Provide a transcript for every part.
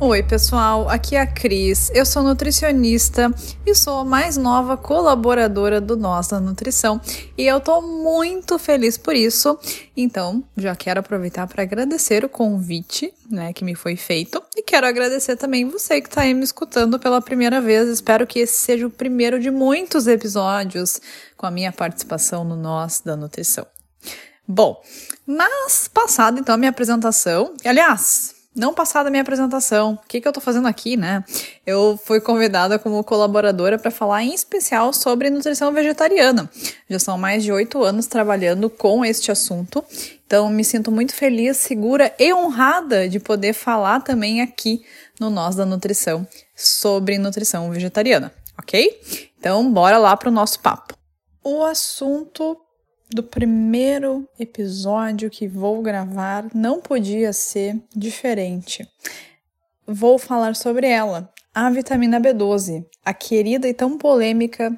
Oi, pessoal, aqui é a Cris. Eu sou nutricionista e sou a mais nova colaboradora do Nossa Nutrição e eu tô muito feliz por isso. Então, já quero aproveitar para agradecer o convite, né, que me foi feito e quero agradecer também você que está aí me escutando pela primeira vez. Espero que esse seja o primeiro de muitos episódios com a minha participação no Nós da Nutrição. Bom, mas passada então a minha apresentação, aliás, não passar da minha apresentação. O que, que eu tô fazendo aqui, né? Eu fui convidada como colaboradora para falar em especial sobre nutrição vegetariana. Já são mais de oito anos trabalhando com este assunto, então me sinto muito feliz, segura e honrada de poder falar também aqui no Nós da Nutrição sobre nutrição vegetariana, ok? Então, bora lá para o nosso papo. O assunto do primeiro episódio que vou gravar não podia ser diferente. Vou falar sobre ela, a vitamina B12, a querida e tão polêmica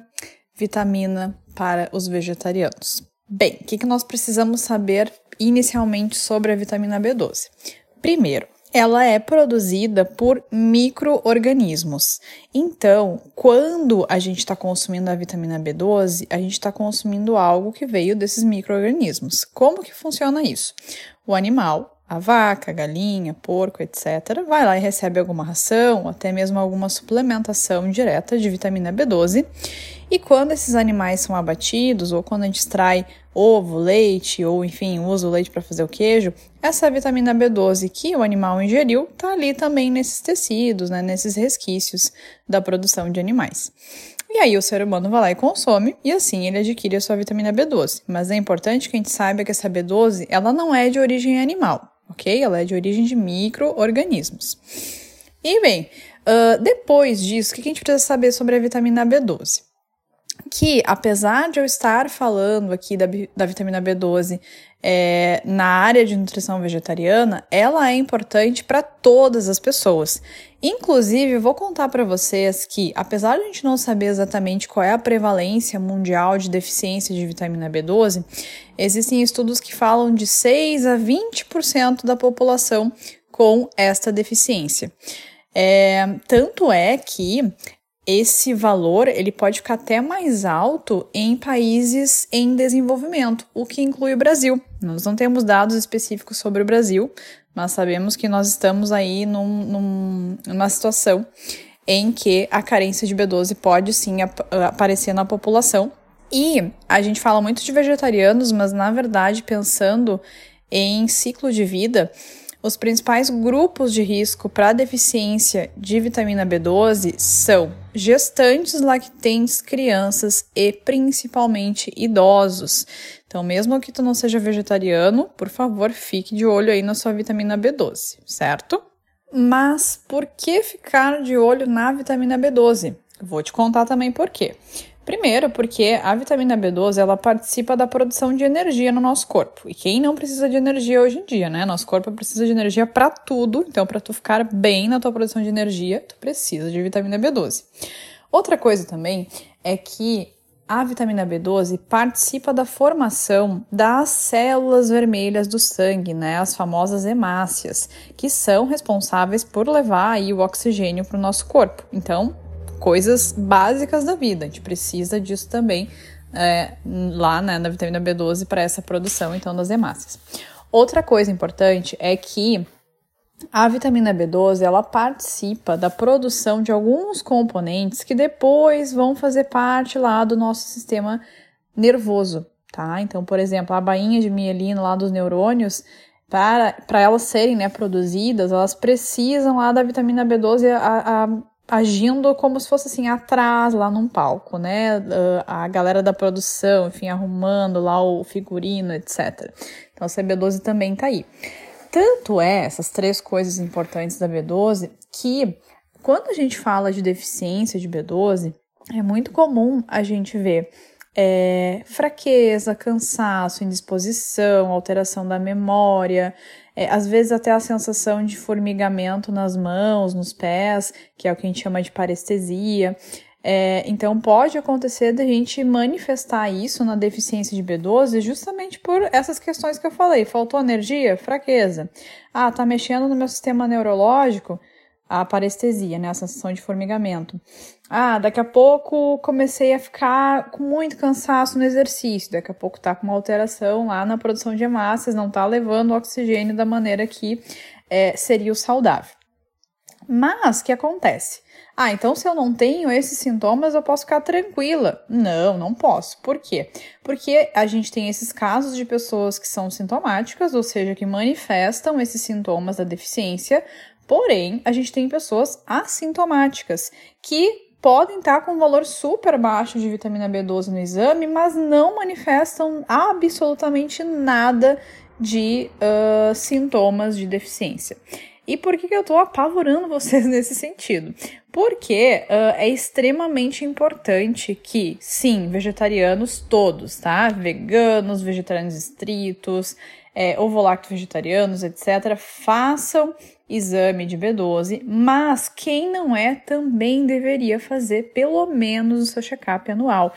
vitamina para os vegetarianos. Bem, o que, que nós precisamos saber inicialmente sobre a vitamina B12? Primeiro, ela é produzida por micro-organismos. Então, quando a gente está consumindo a vitamina B12, a gente está consumindo algo que veio desses micro-organismos. Como que funciona isso? O animal, a vaca, a galinha, porco, etc., vai lá e recebe alguma ração, ou até mesmo alguma suplementação direta de vitamina B12 e quando esses animais são abatidos, ou quando a gente extrai ovo, leite, ou enfim, usa o leite para fazer o queijo, essa vitamina B12 que o animal ingeriu está ali também nesses tecidos, né, nesses resquícios da produção de animais. E aí o ser humano vai lá e consome, e assim ele adquire a sua vitamina B12. Mas é importante que a gente saiba que essa B12 ela não é de origem animal, ok? Ela é de origem de micro-organismos. E bem, uh, depois disso, o que a gente precisa saber sobre a vitamina B12? Que, apesar de eu estar falando aqui da, da vitamina B12 é, na área de nutrição vegetariana, ela é importante para todas as pessoas. Inclusive, vou contar para vocês que, apesar de a gente não saber exatamente qual é a prevalência mundial de deficiência de vitamina B12, existem estudos que falam de 6 a 20% da população com esta deficiência. É, tanto é que esse valor ele pode ficar até mais alto em países em desenvolvimento, o que inclui o Brasil. Nós não temos dados específicos sobre o Brasil, mas sabemos que nós estamos aí num, num, numa situação em que a carência de B12 pode sim ap aparecer na população. E a gente fala muito de vegetarianos, mas na verdade, pensando em ciclo de vida, os principais grupos de risco para deficiência de vitamina B12 são gestantes, lactentes, crianças e principalmente idosos. Então, mesmo que tu não seja vegetariano, por favor, fique de olho aí na sua vitamina B12, certo? Mas por que ficar de olho na vitamina B12? Vou te contar também por quê. Primeiro, porque a vitamina B12 ela participa da produção de energia no nosso corpo. E quem não precisa de energia hoje em dia, né? Nosso corpo precisa de energia para tudo. Então, para tu ficar bem na tua produção de energia, tu precisa de vitamina B12. Outra coisa também é que a vitamina B12 participa da formação das células vermelhas do sangue, né, as famosas hemácias, que são responsáveis por levar aí o oxigênio para o nosso corpo. Então, coisas básicas da vida. A gente precisa disso também é, lá né, na vitamina B12 para essa produção então das hemácias. Outra coisa importante é que a vitamina B12 ela participa da produção de alguns componentes que depois vão fazer parte lá do nosso sistema nervoso, tá? Então, por exemplo, a bainha de mielina lá dos neurônios, para, para elas serem né, produzidas, elas precisam lá da vitamina B12 a, a agindo como se fosse assim atrás lá num palco, né? A galera da produção, enfim, arrumando lá o figurino, etc. Então a CB12 também tá aí. Tanto é essas três coisas importantes da B12 que quando a gente fala de deficiência de B12, é muito comum a gente ver é, fraqueza, cansaço, indisposição, alteração da memória, é, às vezes até a sensação de formigamento nas mãos, nos pés, que é o que a gente chama de parestesia. É, então pode acontecer da gente manifestar isso na deficiência de B12 justamente por essas questões que eu falei. Faltou energia? Fraqueza. Ah, tá mexendo no meu sistema neurológico? a parestesia, né, a sensação de formigamento. Ah, daqui a pouco comecei a ficar com muito cansaço no exercício, daqui a pouco tá com uma alteração lá na produção de hemácias, não tá levando o oxigênio da maneira que é, seria o saudável. Mas, o que acontece? Ah, então se eu não tenho esses sintomas, eu posso ficar tranquila. Não, não posso. Por quê? Porque a gente tem esses casos de pessoas que são sintomáticas, ou seja, que manifestam esses sintomas da deficiência, Porém, a gente tem pessoas assintomáticas que podem estar com um valor super baixo de vitamina B12 no exame, mas não manifestam absolutamente nada de uh, sintomas de deficiência. E por que, que eu estou apavorando vocês nesse sentido? Porque uh, é extremamente importante que, sim, vegetarianos todos, tá? Veganos, vegetarianos estritos, é, ovo-lacto vegetarianos, etc., façam exame de B12, mas quem não é também deveria fazer pelo menos o seu check-up anual.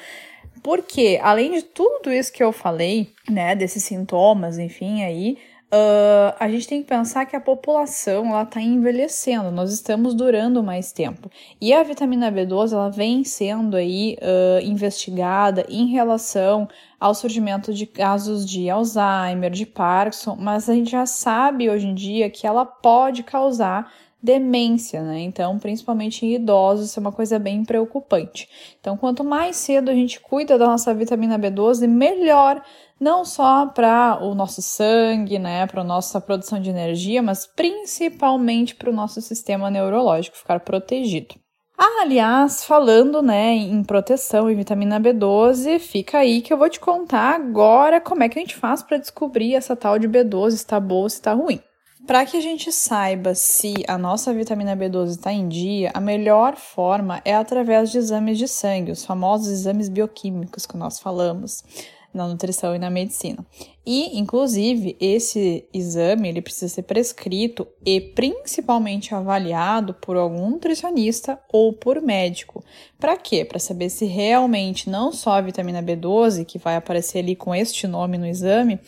Porque, além de tudo isso que eu falei, né, desses sintomas, enfim, aí, Uh, a gente tem que pensar que a população ela está envelhecendo, nós estamos durando mais tempo. E a vitamina B12 ela vem sendo aí uh, investigada em relação ao surgimento de casos de Alzheimer, de Parkinson, mas a gente já sabe hoje em dia que ela pode causar demência, né? Então, principalmente em idosos, isso é uma coisa bem preocupante. Então, quanto mais cedo a gente cuida da nossa vitamina B12, melhor não só para o nosso sangue, né, para a nossa produção de energia, mas principalmente para o nosso sistema neurológico ficar protegido. Ah, aliás, falando né, em proteção e vitamina B12, fica aí que eu vou te contar agora como é que a gente faz para descobrir essa tal de B12 está boa ou está ruim. Para que a gente saiba se a nossa vitamina B12 está em dia, a melhor forma é através de exames de sangue, os famosos exames bioquímicos que nós falamos na nutrição e na medicina. E, inclusive, esse exame ele precisa ser prescrito e principalmente avaliado por algum nutricionista ou por médico. Para quê? Para saber se realmente não só a vitamina B12, que vai aparecer ali com este nome no exame,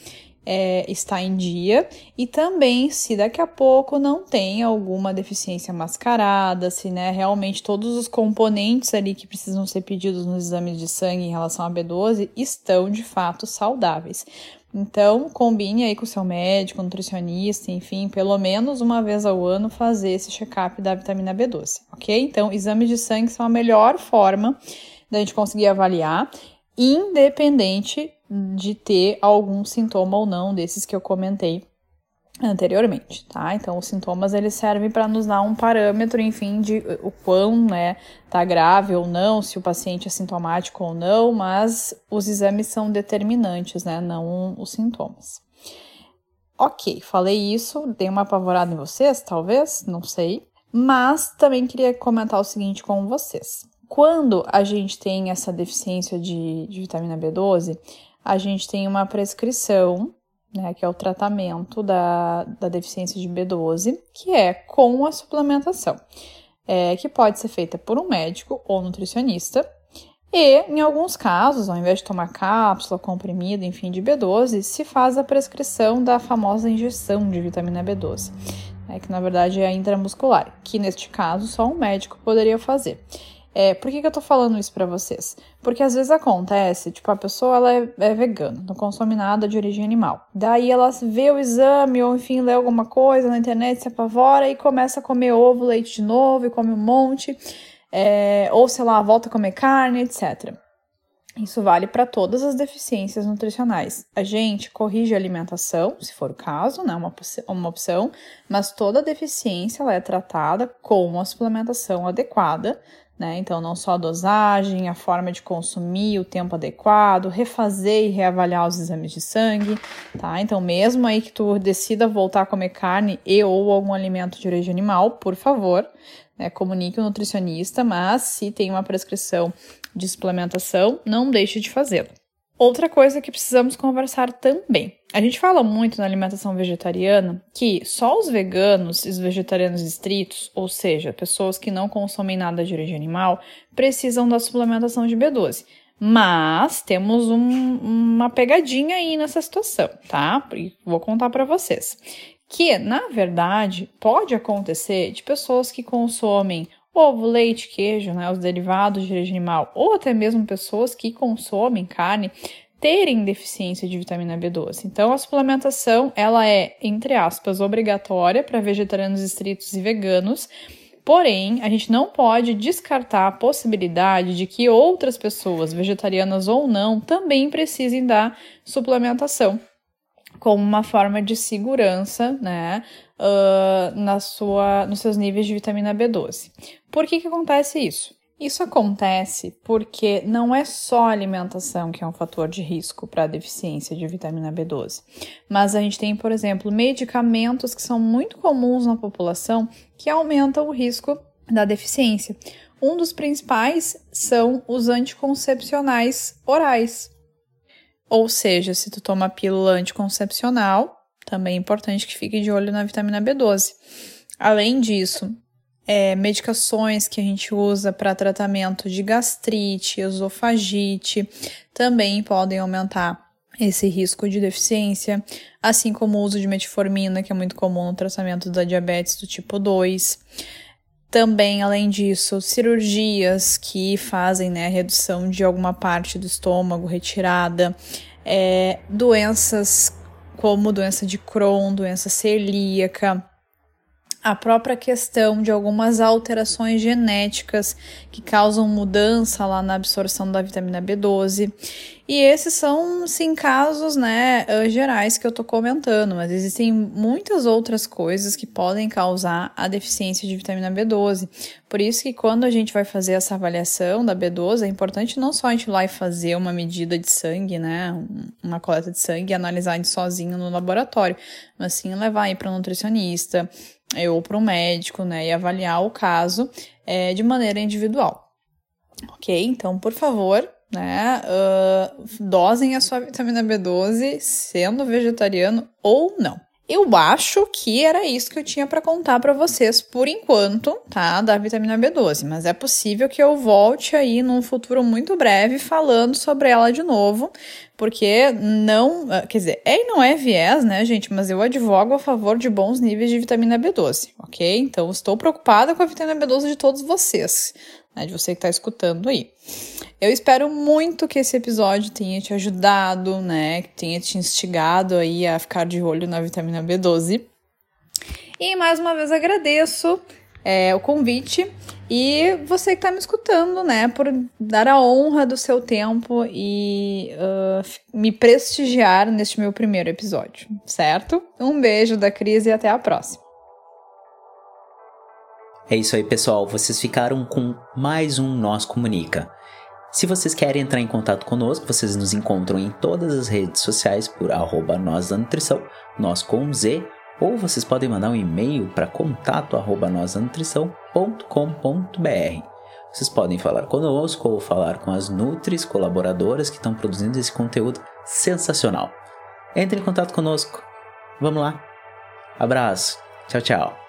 é, está em dia e também se daqui a pouco não tem alguma deficiência mascarada, se né, realmente todos os componentes ali que precisam ser pedidos nos exames de sangue em relação à B12 estão de fato saudáveis. Então, combine aí com o seu médico, nutricionista, enfim, pelo menos uma vez ao ano fazer esse check-up da vitamina B12, ok? Então, exames de sangue são a melhor forma da gente conseguir avaliar, independente de ter algum sintoma ou não desses que eu comentei anteriormente, tá? Então, os sintomas eles servem para nos dar um parâmetro, enfim, de o quão, né, tá grave ou não, se o paciente é sintomático ou não, mas os exames são determinantes, né, não os sintomas. Ok, falei isso, dei uma apavorada em vocês, talvez, não sei, mas também queria comentar o seguinte com vocês. Quando a gente tem essa deficiência de, de vitamina B12, a gente tem uma prescrição, né, que é o tratamento da, da deficiência de B12, que é com a suplementação, é, que pode ser feita por um médico ou nutricionista. E, em alguns casos, ao invés de tomar cápsula, comprimido, enfim, de B12, se faz a prescrição da famosa injeção de vitamina B12, né, que na verdade é intramuscular, que neste caso só um médico poderia fazer. É, por que, que eu tô falando isso para vocês? Porque às vezes acontece, tipo, a pessoa ela é, é, vegana, não consome nada de origem animal. Daí ela vê o exame ou enfim lê alguma coisa na internet, se apavora e começa a comer ovo, leite de novo e come um monte. É, ou sei lá, volta a comer carne, etc. Isso vale para todas as deficiências nutricionais. A gente corrige a alimentação, se for o caso, né, uma, uma opção, mas toda deficiência ela é tratada com a suplementação adequada né? Então, não só a dosagem, a forma de consumir, o tempo adequado, refazer e reavaliar os exames de sangue, tá? Então, mesmo aí que tu decida voltar a comer carne e ou algum alimento de origem animal, por favor, né, comunique o nutricionista, mas se tem uma prescrição de suplementação, não deixe de fazê-lo. Outra coisa que precisamos conversar também. A gente fala muito na alimentação vegetariana que só os veganos e os vegetarianos estritos, ou seja, pessoas que não consomem nada de origem animal, precisam da suplementação de B12. Mas temos um, uma pegadinha aí nessa situação, tá? E vou contar para vocês. Que, na verdade, pode acontecer de pessoas que consomem ovo, leite, queijo, né, os derivados de origem animal, ou até mesmo pessoas que consomem carne terem deficiência de vitamina B12. Então, a suplementação, ela é, entre aspas, obrigatória para vegetarianos estritos e veganos, Porém, a gente não pode descartar a possibilidade de que outras pessoas, vegetarianas ou não, também precisem da suplementação como uma forma de segurança, né, uh, na sua, nos seus níveis de vitamina B12. Por que, que acontece isso? Isso acontece porque não é só a alimentação que é um fator de risco para a deficiência de vitamina B12, mas a gente tem, por exemplo, medicamentos que são muito comuns na população que aumentam o risco da deficiência. Um dos principais são os anticoncepcionais orais. Ou seja, se tu toma pílula anticoncepcional, também é importante que fique de olho na vitamina B12. Além disso, é, medicações que a gente usa para tratamento de gastrite, esofagite, também podem aumentar esse risco de deficiência, assim como o uso de metformina, que é muito comum no tratamento da diabetes do tipo 2. Também, além disso, cirurgias que fazem né, redução de alguma parte do estômago, retirada, é, doenças como doença de Crohn, doença celíaca, a própria questão de algumas alterações genéticas que causam mudança lá na absorção da vitamina B12. E esses são, sim, casos, né, eh, gerais que eu tô comentando, mas existem muitas outras coisas que podem causar a deficiência de vitamina B12. Por isso que quando a gente vai fazer essa avaliação da B12, é importante não só a gente ir lá e fazer uma medida de sangue, né, uma coleta de sangue e analisar sozinho no laboratório, mas sim levar aí para um nutricionista, ou para um médico, né, e avaliar o caso é, de maneira individual. Ok? Então, por favor, né, uh, dosem a sua vitamina B12 sendo vegetariano ou não. Eu acho que era isso que eu tinha para contar para vocês por enquanto, tá? Da vitamina B12, mas é possível que eu volte aí num futuro muito breve falando sobre ela de novo, porque não, ah, quer dizer, é e não é viés, né, gente, mas eu advogo a favor de bons níveis de vitamina B12, OK? Então estou preocupada com a vitamina B12 de todos vocês, né, de você que está escutando aí. Eu espero muito que esse episódio tenha te ajudado, né, que tenha te instigado aí a ficar de olho na vitamina B12. E mais uma vez agradeço é, o convite e você que está me escutando, né, por dar a honra do seu tempo e uh, me prestigiar neste meu primeiro episódio, certo? Um beijo da Cris e até a próxima. É isso aí, pessoal. Vocês ficaram com mais um Nós Comunica. Se vocês querem entrar em contato conosco, vocês nos encontram em todas as redes sociais por arroba nós da nutrição, nós com Z, ou vocês podem mandar um e-mail para contato arroba nutrição.com.br. Vocês podem falar conosco ou falar com as Nutris colaboradoras que estão produzindo esse conteúdo sensacional. Entre em contato conosco. Vamos lá. Abraço. Tchau, tchau.